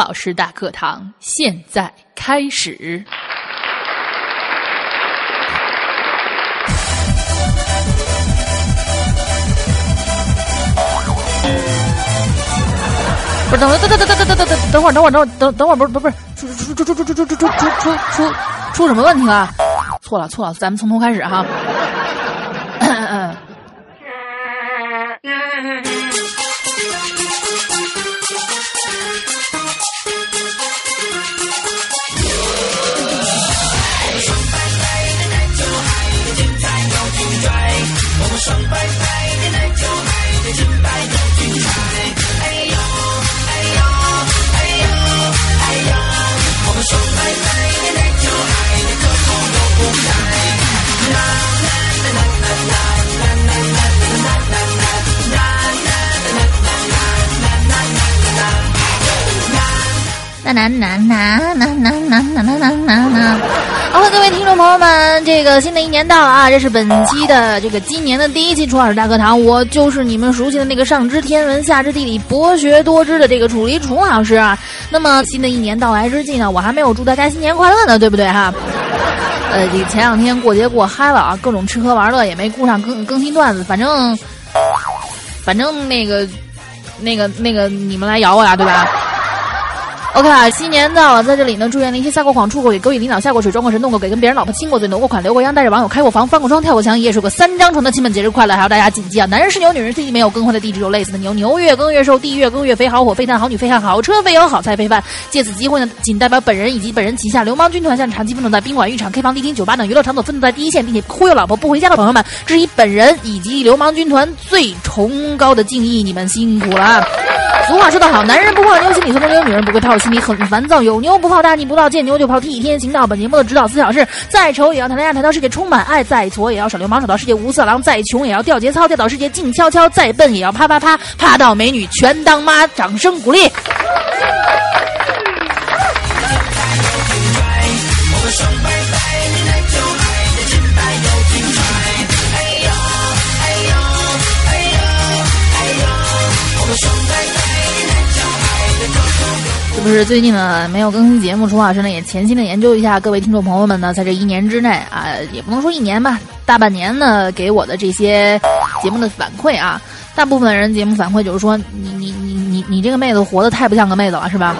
老师大课堂现在开始。不是，等等等等等等等等等等会儿，等会儿，等会儿，等等会儿，不是不是不是，出出出出出出出出出出出出什么问题了？错了错了，咱们从头开始哈。呐呐呐呐呐呐呐呐呐呐！好了，各位听众朋友们，这个新的一年到了啊！这是本期的这个今年的第一期楚老师大课堂，我就是你们熟悉的那个上知天文下知地理博学多知的这个楚离楚老师啊。那么新的一年到来之际呢，我还没有祝大家新年快乐呢，对不对哈？呃，这前两天过节过嗨了啊，各种吃喝玩乐也没顾上更更新段子，反正反正那个那个那个你们来咬我呀，对吧？OK 啊，新年到了，在这里呢，祝愿那些撒过谎、出过轨、勾引领导、下过水、装过神、弄过鬼、跟别人老婆亲过嘴、挪过款、留过洋、带着网友开过房、翻过窗、跳过墙、一夜睡过三张床的亲们节日快乐！还有大家谨记啊，男人是牛，女人是鸡，没有更换的地址有累死的牛，牛越耕越瘦，地越耕越肥，好火肥炭，好女非汉，好车肥油，好菜肥饭。借此机会呢，仅代表本人以及本人旗下流氓军团向长期奋斗在宾馆、浴场、K 房、迪厅、酒吧等娱乐场所奋斗在第一线，并且忽悠老婆不回家的朋友们，致以本人以及流氓军团最崇高的敬意，你们辛苦了。俗话说得好，男人不泡妞心里酸溜，女人不会泡心里很烦躁。有牛不泡大，逆不道，见牛就泡替天行道。本节目的指导思想是：再丑也要谈恋爱，谈到世界充满爱；再矬也要耍流氓，耍到世界无色狼；再穷也要掉节操，掉到世界静悄悄；再笨也要啪啪啪，啪到美女全当妈。掌声鼓励。是不是最近呢没有更新节目？楚老师呢也潜心的研究一下各位听众朋友们呢，在这一年之内啊，也不能说一年吧，大半年呢给我的这些节目的反馈啊，大部分人节目反馈就是说，你你你你你这个妹子活得太不像个妹子了，是吧？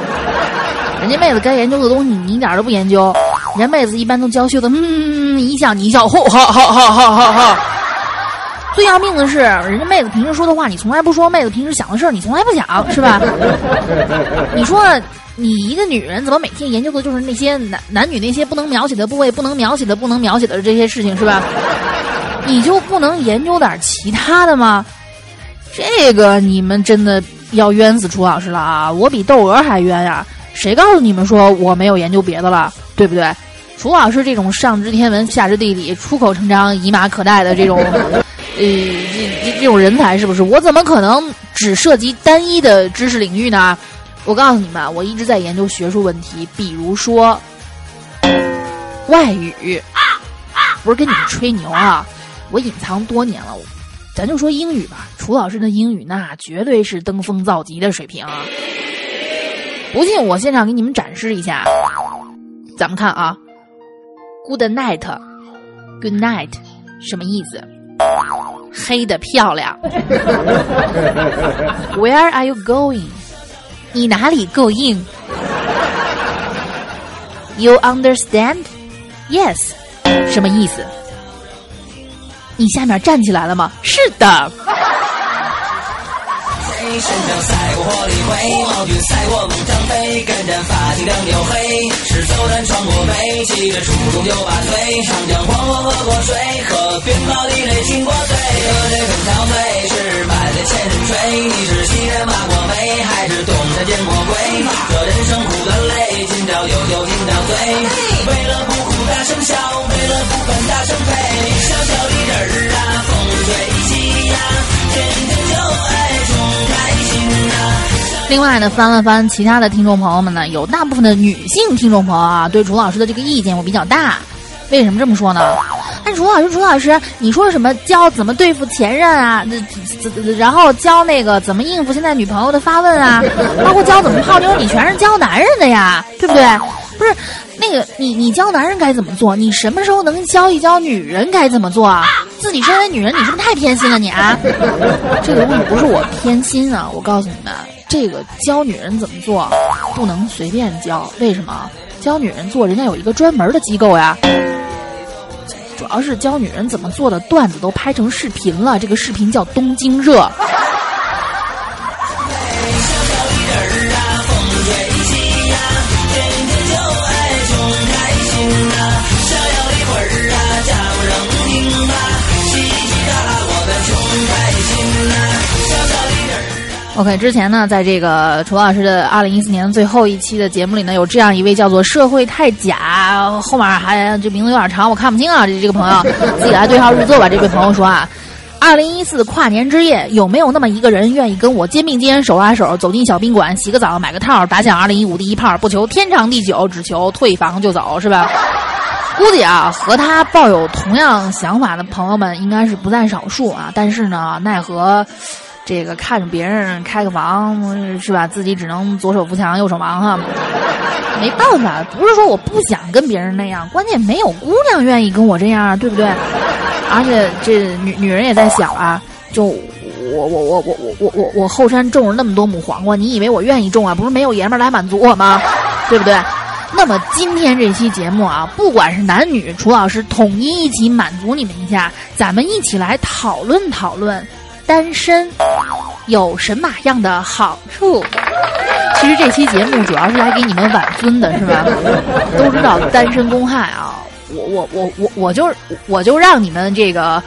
人家妹子该研究的东西你一点都不研究，人妹子一般都娇羞的，嗯，一笑你一笑，吼，好好好好好好。最要命的是，人家妹子平时说的话你从来不说，妹子平时想的事儿你从来不想，是吧？你说你一个女人怎么每天研究的就是那些男男女那些不能描写的部位、不能描写的、不能描写的这些事情，是吧？你就不能研究点其他的吗？这个你们真的要冤死楚老师了啊！我比窦娥还冤呀！谁告诉你们说我没有研究别的了？对不对？楚老师这种上知天文下知地理、出口成章、以马可待的这种。呃，这这这种人才是不是？我怎么可能只涉及单一的知识领域呢？我告诉你们，我一直在研究学术问题，比如说外语。不是跟你们吹牛啊，我隐藏多年了。咱就说英语吧，楚老师的英语那绝对是登峰造极的水平啊！不信我现场给你们展示一下。咱们看啊，Good night，Good night，什么意思？黑的漂亮。Where are you going？你哪里够硬？You understand？Yes，什么意思？你下面站起来了吗？是的。身上赛过火力灰，毛军赛过猛张飞，跟着发髻两鬣黑，是走单闯过北，骑着出动九八岁，长江黄河喝过水，和鞭炮地雷亲过嘴，喝这粉条醉，是百岁千人吹，你是西人挖过煤，还是东山见过鬼？这人生苦短累，今朝有酒今朝醉，为了不哭大声笑，为了不烦大声呸，小小的人儿啊，风吹起呀，天天。另外呢，翻了翻其他的听众朋友们呢，有大部分的女性听众朋友啊，对楚老师的这个意见我比较大。为什么这么说呢？哎，楚老师，楚老师，你说什么教怎么对付前任啊？那然后教那个怎么应付现在女朋友的发问啊？包括教怎么泡妞，你全是教男人的呀，对不对？不是，那个你你教男人该怎么做？你什么时候能教一教女人该怎么做啊？自己身为女人，你是不是太偏心了你啊？这个东西不是我偏心啊，我告诉你们，这个教女人怎么做不能随便教，为什么？教女人做，人家有一个专门的机构呀。主要是教女人怎么做的段子都拍成视频了，这个视频叫《东京热》。OK，之前呢，在这个楚老师的二零一四年最后一期的节目里呢，有这样一位叫做“社会太假”，后面还这名字有点长，我看不清啊。这这个朋友 自己来对号入座吧。这位朋友说啊，二零一四跨年之夜，有没有那么一个人愿意跟我肩并肩、手拉手走进小宾馆，洗个澡、买个套，打响二零一五第一炮，不求天长地久，只求退房就走，是吧？估计啊，和他抱有同样想法的朋友们应该是不在少数啊。但是呢，奈何。这个看着别人开个房是吧？自己只能左手扶墙右手忙哈，没办法，不是说我不想跟别人那样，关键没有姑娘愿意跟我这样，对不对？而且这女女人也在想啊，就我我我我我我我我后山种了那么多亩黄瓜，你以为我愿意种啊？不是没有爷们来满足我吗？对不对？那么今天这期节目啊，不管是男女，楚老师统一一起满足你们一下，咱们一起来讨论讨论。单身有什么样的好处？其实这期节目主要是来给你们挽尊的，是吧？都知道单身公害啊！我我我我我就我就让你们这个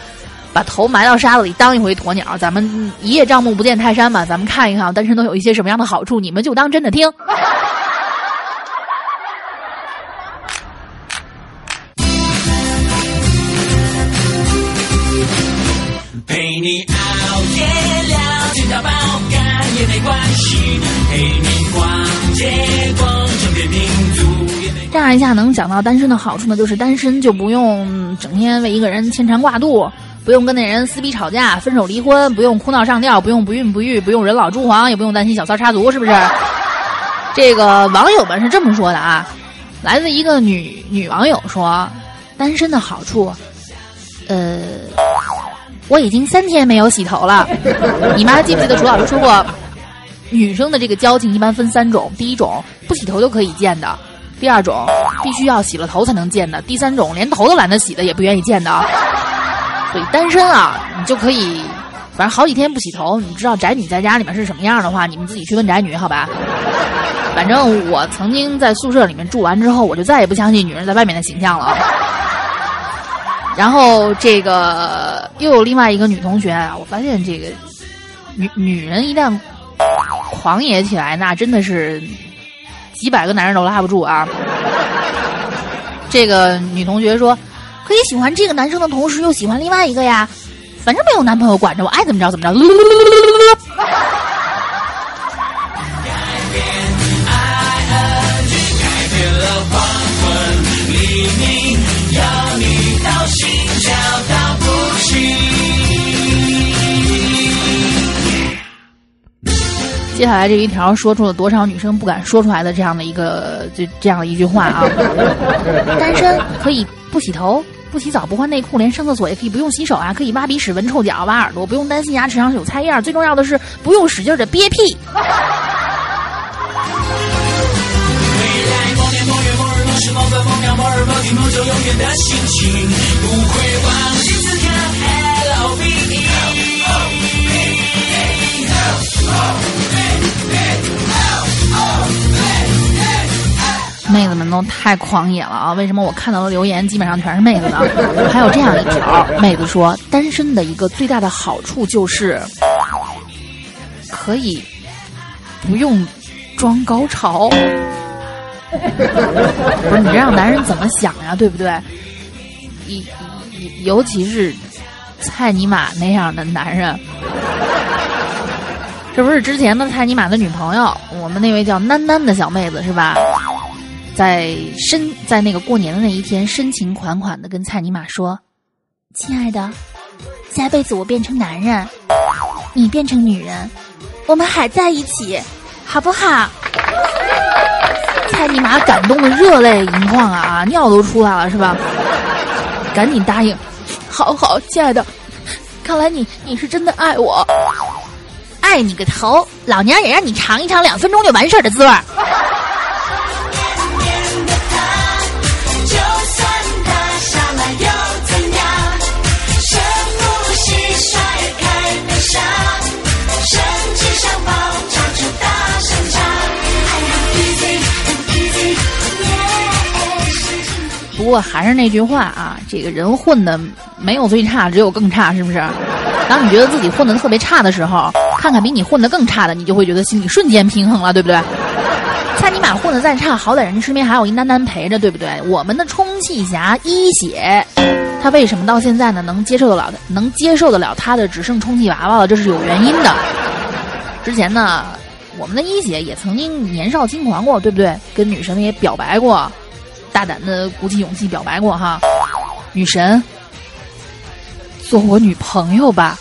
把头埋到沙子里当一回鸵鸟，咱们一叶障目不见泰山嘛，咱们看一看单身都有一些什么样的好处，你们就当真的听。这样一下能想到单身的好处呢，就是单身就不用整天为一个人牵肠挂肚，不用跟那人撕逼吵架、分手离婚，不用哭闹上吊，不用不孕不育，不用人老珠黄，也不用担心小三插足，是不是？这个网友们是这么说的啊，来自一个女女网友说，单身的好处，呃。我已经三天没有洗头了。你妈记不记得楚老师说过，女生的这个交情一般分三种：第一种不洗头就可以见的；第二种必须要洗了头才能见的；第三种连头都懒得洗的也不愿意见的。所以单身啊，你就可以，反正好几天不洗头。你知道宅女在家里面是什么样的话，你们自己去问宅女好吧。反正我曾经在宿舍里面住完之后，我就再也不相信女人在外面的形象了。然后这个又有另外一个女同学啊，我发现这个女女人一旦狂野起来，那真的是几百个男人都拉不住啊。这个女同学说，可以喜欢这个男生的同时又喜欢另外一个呀，反正没有男朋友管着我，爱怎么着怎么着。接下来这一条说出了多少女生不敢说出来的这样的一个就这样的一句话啊！单身可以不洗头、不洗澡、不换内裤，连上厕所也可以不用洗手啊！可以挖鼻屎、闻臭脚、挖耳朵，不用担心牙齿上有菜叶最重要的是不用使劲的憋屁。妹子们都太狂野了啊！为什么我看到的留言基本上全是妹子呢？还有这样一条，妹子说，单身的一个最大的好处就是可以不用装高潮。不是你让男人怎么想呀？对不对？一尤其是蔡尼玛那样的男人，这不是之前的蔡尼玛的女朋友，我们那位叫囡囡的小妹子是吧？在深在那个过年的那一天，深情款款的跟蔡尼玛说：“亲爱的，下辈子我变成男人，你变成女人，我们还在一起，好不好？”蔡尼玛感动的热泪盈眶啊，尿都出来了是吧？赶紧答应，好好，亲爱的，看来你你是真的爱我，爱你个头，老娘也让你尝一尝两分钟就完事儿的滋味儿。过还是那句话啊，这个人混的没有最差，只有更差，是不是？当你觉得自己混的特别差的时候，看看比你混的更差的，你就会觉得心里瞬间平衡了，对不对？蔡尼玛混的再差，好歹人家身边还有一丹丹陪着，对不对？我们的充气侠一血，他为什么到现在呢能接受得了，能接受得了他的只剩充气娃娃了？这是有原因的。之前呢，我们的一血也曾经年少轻狂过，对不对？跟女神们也表白过。大胆的鼓起勇气表白过哈，女神，做我女朋友吧。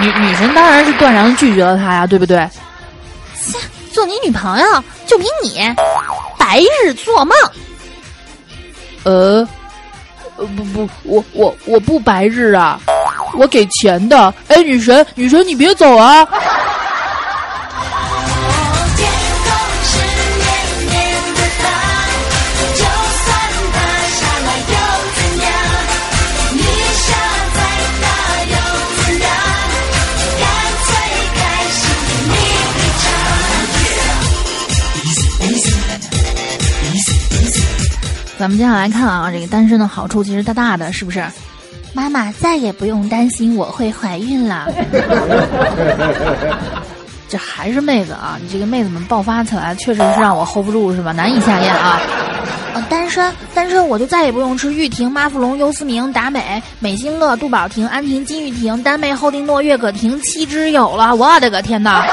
女女神当然是断然拒绝了他呀，对不对？做你女朋友就凭你，白日做梦。呃，呃不不，我我我不白日啊，我给钱的。哎，女神女神你别走啊。咱们接下来看啊，这个单身的好处其实大大的，是不是？妈妈再也不用担心我会怀孕了。这还是妹子啊！你这个妹子们爆发起来，确实是让我 hold 不住，是吧？难以下咽啊！呃，单身，单身，我就再也不用吃玉婷、妈富隆、优思明、达美、美心乐、杜宝婷、安婷、金玉婷、丹妹、后丁诺、月可婷七之有了！我的个天哪！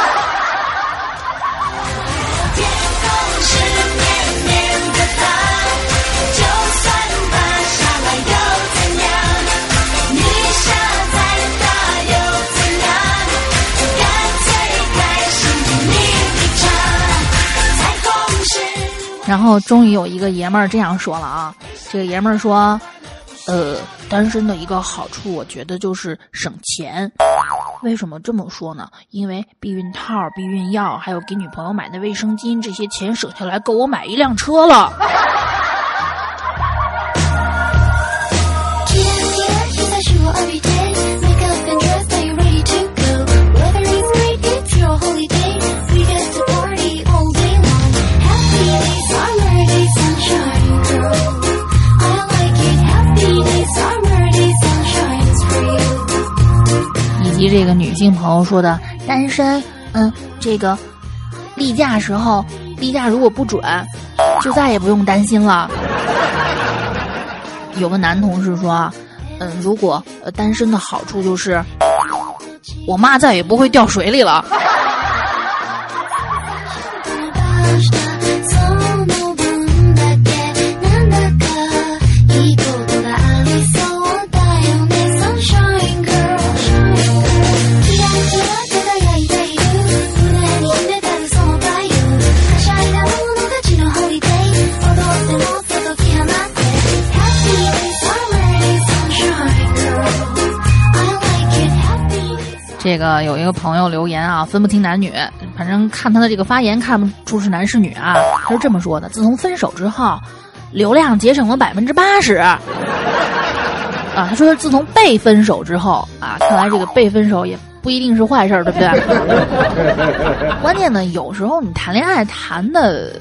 然后终于有一个爷们儿这样说了啊，这个爷们儿说，呃，单身的一个好处，我觉得就是省钱。为什么这么说呢？因为避孕套、避孕药，还有给女朋友买的卫生巾，这些钱省下来够我买一辆车了。女性朋友说的单身，嗯，这个例假时候例假如果不准，就再也不用担心了。有个男同事说，嗯，如果单身的好处就是，我妈再也不会掉水里了。个有一个朋友留言啊，分不清男女，反正看他的这个发言看不出是男是女啊。他是这么说的：自从分手之后，流量节省了百分之八十。啊，他说自从被分手之后啊，看来这个被分手也不一定是坏事儿，对不对？关键呢，有时候你谈恋爱谈的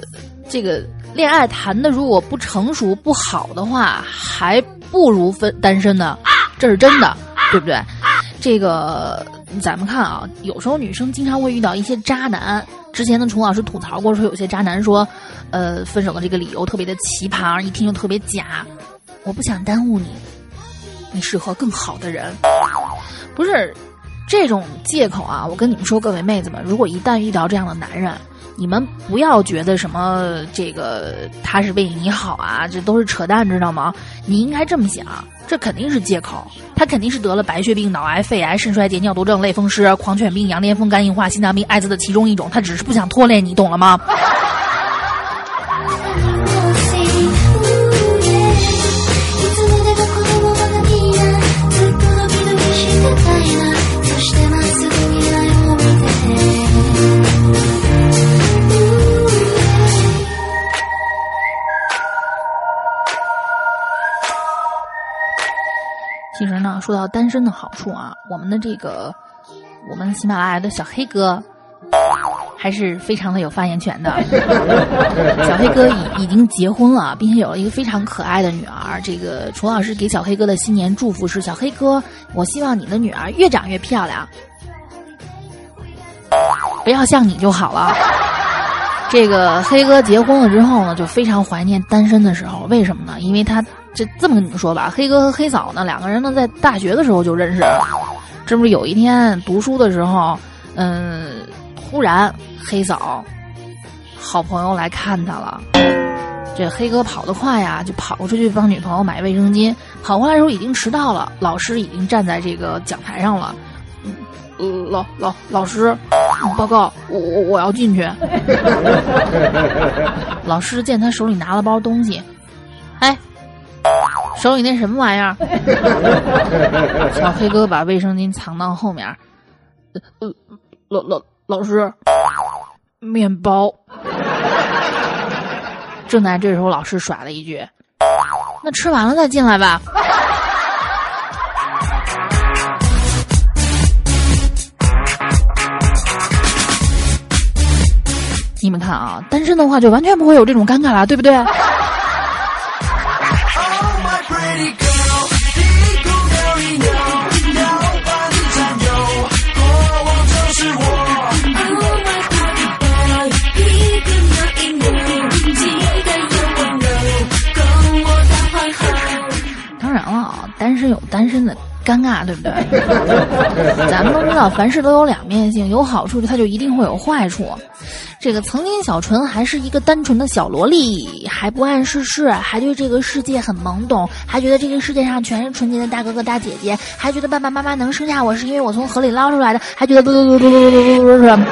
这个恋爱谈的如果不成熟不好的话，还不如分单身呢，这是真的，对不对？这个。咱们看啊，有时候女生经常会遇到一些渣男。之前呢，楚老师吐槽过说，有些渣男说，呃，分手的这个理由特别的奇葩，一听就特别假。我不想耽误你，你适合更好的人。不是，这种借口啊，我跟你们说，各位妹子们，如果一旦遇到这样的男人，你们不要觉得什么这个他是为你好啊，这都是扯淡，知道吗？你应该这么想，这肯定是借口，他肯定是得了白血病、脑癌、肺癌、肾衰竭、尿毒症、类风湿、狂犬病、羊癫疯、肝硬化、心脏病、艾滋的其中一种，他只是不想拖累你，懂了吗？其实呢，说到单身的好处啊，我们的这个我们喜马拉雅的小黑哥还是非常的有发言权的。小黑哥已已经结婚了，并且有了一个非常可爱的女儿。这个楚老师给小黑哥的新年祝福是：小黑哥，我希望你的女儿越长越漂亮，不要像你就好了。这个黑哥结婚了之后呢，就非常怀念单身的时候。为什么呢？因为他。这这么跟你们说吧，黑哥和黑嫂呢，两个人呢在大学的时候就认识。这不是有一天读书的时候，嗯，突然黑嫂好朋友来看他了。这黑哥跑得快呀，就跑出去帮女朋友买卫生巾。跑回来的时候已经迟到了，老师已经站在这个讲台上了。老老老师，报告，我我我要进去。老师见他手里拿了包东西，哎。手里那什么玩意儿？小黑哥把卫生巾藏到后面。呃，老老老师，面包。正在这时候，老师甩了一句：“那吃完了再进来吧。”你们看啊，单身的话就完全不会有这种尴尬了，对不对？有单身的尴尬，对不对？咱们都知道，凡事都有两面性，有好处它就一定会有坏处。这个曾经小纯还是一个单纯的小萝莉，还不谙世事，还对这个世界很懵懂，还觉得这个世界上全是纯洁的大哥哥大姐姐，还觉得爸爸妈妈能生下我是因为我从河里捞出来的，还觉得嘟嘟嘟嘟嘟嘟嘟嘟。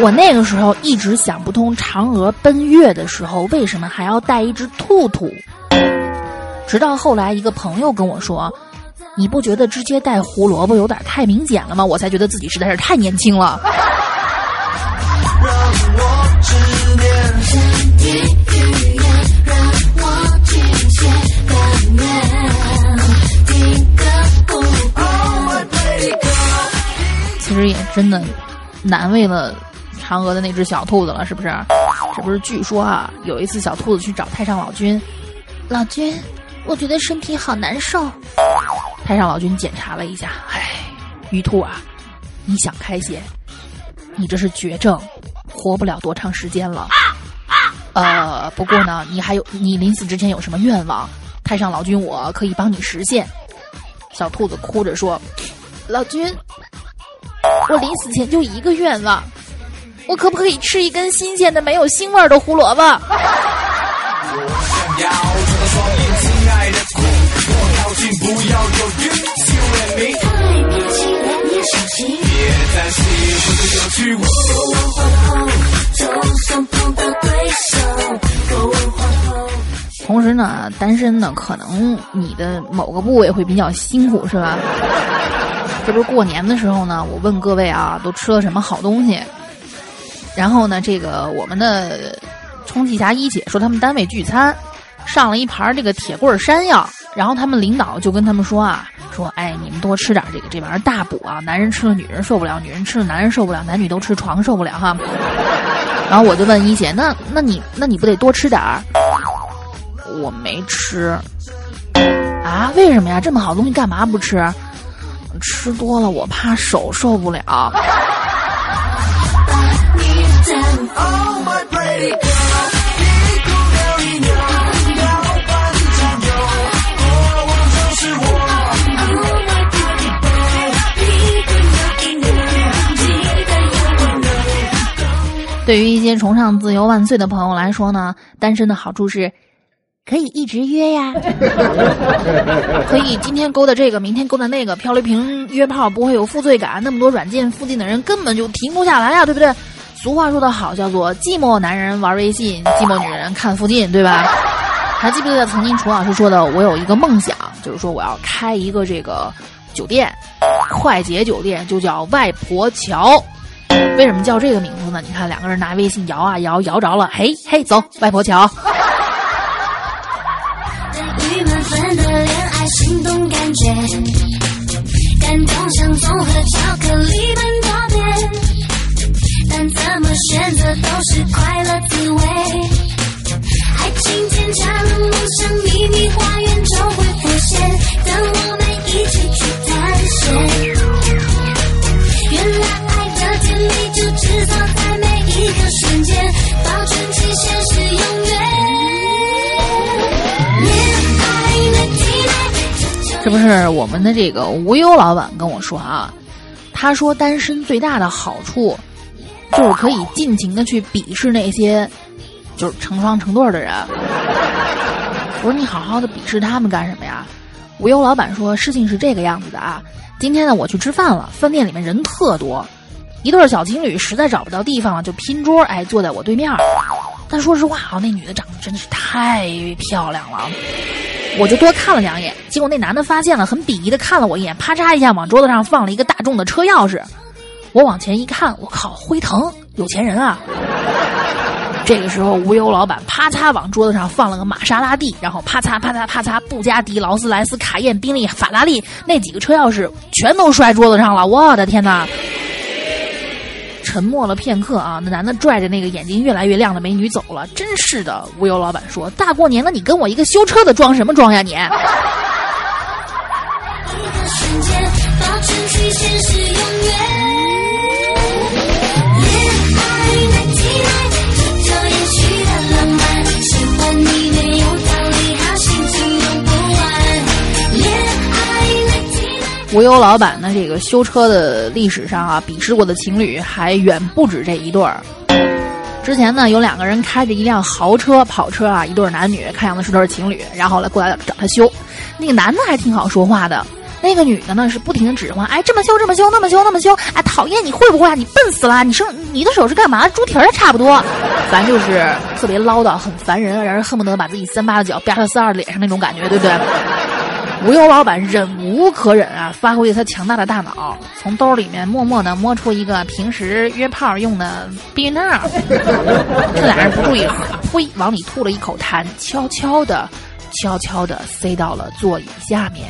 我那个时候一直想不通，嫦娥奔月的时候为什么还要带一只兔兔。直到后来，一个朋友跟我说：“你不觉得直接带胡萝卜有点太明显了吗？”我才觉得自己实在是太年轻了。其实也真的难为了嫦娥的那只小兔子了，是不是？这不是据说啊，有一次小兔子去找太上老君，老君。我觉得身体好难受。太上老君检查了一下，唉，玉兔啊，你想开些，你这是绝症，活不了多长时间了。呃，不过呢，你还有，你临死之前有什么愿望？太上老君，我可以帮你实现。小兔子哭着说：“老君，我临死前就一个愿望，我可不可以吃一根新鲜的、没有腥味的胡萝卜？”同时呢，单身呢，可能你的某个部位会比较辛苦，是吧？这不是过年的时候呢，我问各位啊，都吃了什么好东西？然后呢，这个我们的充气侠一姐说，他们单位聚餐。上了一盘这个铁棍山药，然后他们领导就跟他们说啊，说哎，多吃点这个，这玩意儿大补啊，男人吃了女人受不了，女人吃了男人受不了，男女都吃床受不了哈。然后我就问一姐，那那你那你不得多吃点儿？我没吃。啊？为什么呀？这么好东西干嘛不吃？吃多了我怕手受不了。对于一些崇尚自由万岁的朋友来说呢，单身的好处是。可以一直约呀，可以今天勾搭这个，明天勾搭那个，漂流瓶约炮不会有负罪感。那么多软件附近的人根本就停不下来呀，对不对？俗话说得好，叫做寂寞男人玩微信，寂寞女人看附近，对吧？还记不记得曾经楚老师说的？我有一个梦想，就是说我要开一个这个酒店，快捷酒店，就叫外婆桥。为什么叫这个名字呢？你看两个人拿微信摇啊摇，摇着了，嘿嘿，走外婆桥。感动像综合巧克力般多变，但怎么选择都是快乐滋味。这不是我们的这个无忧老板跟我说啊，他说单身最大的好处，就是可以尽情的去鄙视那些就是成双成对的人。我说你好好的鄙视他们干什么呀？无忧老板说事情是这个样子的啊，今天呢我去吃饭了，饭店里面人特多，一对小情侣实在找不到地方了，就拼桌哎坐在我对面。但说实话啊，那女的长得真的是太漂亮了。我就多看了两眼，结果那男的发现了，很鄙夷的看了我一眼，啪嚓一下往桌子上放了一个大众的车钥匙。我往前一看，我靠，辉腾，有钱人啊！这个时候，无忧老板啪嚓往桌子上放了个玛莎拉蒂，然后啪嚓啪嚓啪嚓，布加迪、劳斯莱斯、卡宴、宾利、法拉利那几个车钥匙全都摔桌子上了。我的天哪！沉默了片刻啊，那男的拽着那个眼睛越来越亮的美女走了。真是的，无忧老板说：“大过年的，你跟我一个修车的装什么装呀你？”无忧老板呢？这个修车的历史上啊，鄙视过的情侣还远不止这一对儿。之前呢，有两个人开着一辆豪车跑车啊，一对男女，看样子是对情侣，然后来过来找他修。那个男的还挺好说话的，那个女的呢是不停的指唤，哎，这么修，这么修，那么修，那么修，哎，讨厌，你会不会啊？你笨死了！你生你的手是干嘛？猪蹄儿差不多，反正就是特别唠叨，很烦人，让人恨不得把自己三八的脚啪到四二的脸上那种感觉，对不对？无忧老板忍无可忍啊，发挥他强大的大脑，从兜里面默默的摸出一个平时约炮用的避孕套。这俩人不注意，呸，往里吐了一口痰，悄悄的、悄悄的塞到了座椅下面。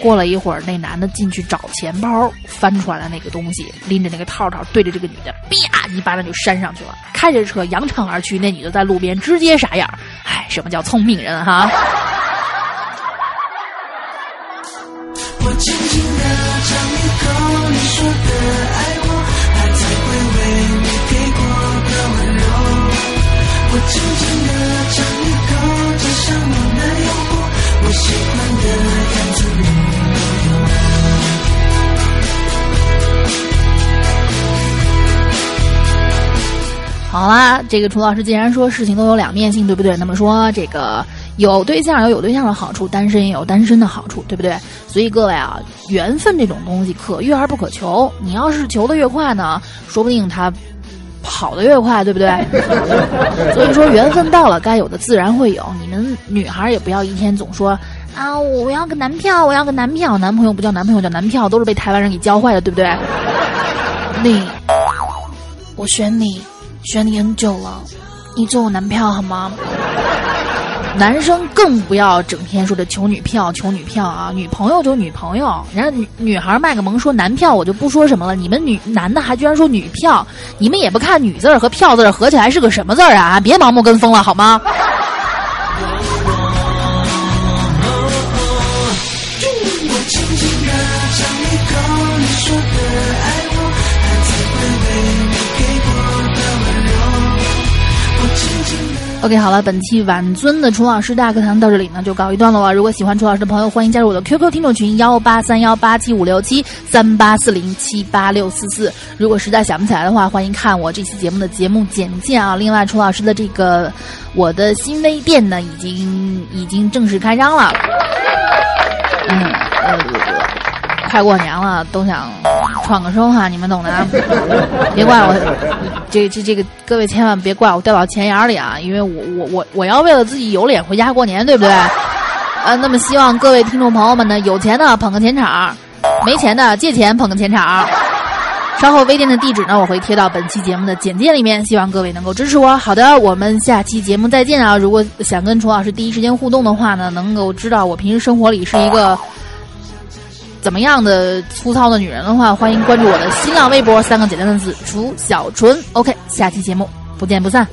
过了一会儿，那男的进去找钱包，翻出来了那个东西，拎着那个套套，对着这个女的，啪一巴掌就扇上去了。开着车扬长而去，那女的在路边直接傻眼儿。唉，什么叫聪明人哈？我轻轻的尝一口你说的爱我，他才会为你给过的温柔。我轻轻的尝一口，就像我的诱惑，我喜欢的样子你都有。好啦，这个楚老师既然说事情都有两面性，对不对？那么说这个。有对象有有对象的好处，单身也有单身的好处，对不对？所以各位啊，缘分这种东西可遇而不可求。你要是求的越快呢，说不定他跑得越快，对不对？所以说缘分到了，该有的自然会有。你们女孩也不要一天总说啊，我要个男票，我要个男票，男朋友不叫男朋友叫男票，都是被台湾人给教坏的，对不对？你，我选你，选你很久了，你做我男票好吗？男生更不要整天说着求女票，求女票啊！女朋友就女朋友，人家女女孩卖个萌说男票，我就不说什么了。你们女男的还居然说女票，你们也不看女字儿和票字儿合起来是个什么字儿啊？别盲目跟风了好吗？OK，好了，本期晚尊的楚老师大课堂到这里呢就告一段落了。如果喜欢楚老师的朋友，欢迎加入我的 QQ 听众群幺八三幺八七五六七三八四零七八六四四。如果实在想不起来的话，欢迎看我这期节目的节目简介啊。另外，楚老师的这个我的新微店呢，已经已经正式开张了。嗯，呃，快过年了，都想创个收哈，你们懂的。别怪我。这这这个各位千万别怪我掉到钱眼里啊，因为我我我我要为了自己有脸回家过年，对不对？呃，那么希望各位听众朋友们呢，有钱的捧个钱场，没钱的借钱捧个钱场。稍后微店的地址呢，我会贴到本期节目的简介里面，希望各位能够支持我。好的，我们下期节目再见啊！如果想跟楚老师第一时间互动的话呢，能够知道我平时生活里是一个。怎么样的粗糙的女人的话，欢迎关注我的新浪微博，三个简单的字：楚小纯。OK，下期节目不见不散。